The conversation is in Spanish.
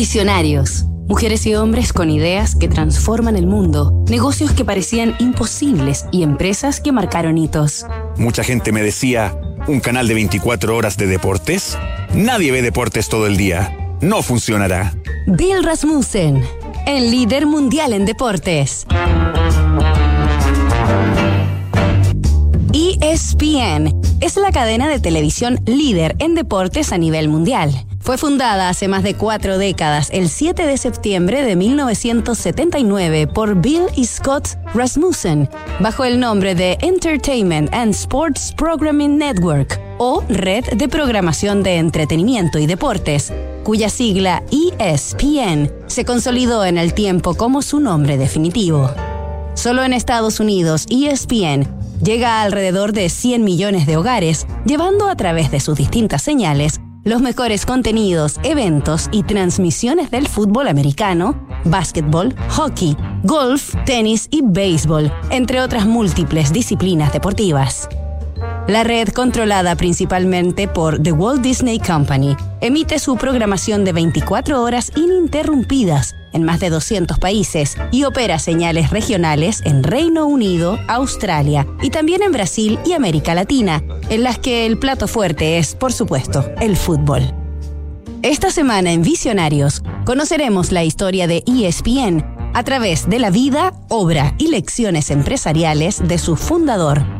Visionarios. Mujeres y hombres con ideas que transforman el mundo, negocios que parecían imposibles y empresas que marcaron hitos. Mucha gente me decía, ¿un canal de 24 horas de deportes? Nadie ve deportes todo el día. No funcionará. Bill Rasmussen, el líder mundial en deportes. ESPN es la cadena de televisión líder en deportes a nivel mundial. Fue fundada hace más de cuatro décadas, el 7 de septiembre de 1979, por Bill y Scott Rasmussen, bajo el nombre de Entertainment and Sports Programming Network, o Red de Programación de Entretenimiento y Deportes, cuya sigla ESPN se consolidó en el tiempo como su nombre definitivo. Solo en Estados Unidos, ESPN llega a alrededor de 100 millones de hogares, llevando a través de sus distintas señales los mejores contenidos, eventos y transmisiones del fútbol americano, básquetbol, hockey, golf, tenis y béisbol, entre otras múltiples disciplinas deportivas. La red, controlada principalmente por The Walt Disney Company, emite su programación de 24 horas ininterrumpidas en más de 200 países y opera señales regionales en Reino Unido, Australia y también en Brasil y América Latina, en las que el plato fuerte es, por supuesto, el fútbol. Esta semana en Visionarios conoceremos la historia de ESPN a través de la vida, obra y lecciones empresariales de su fundador,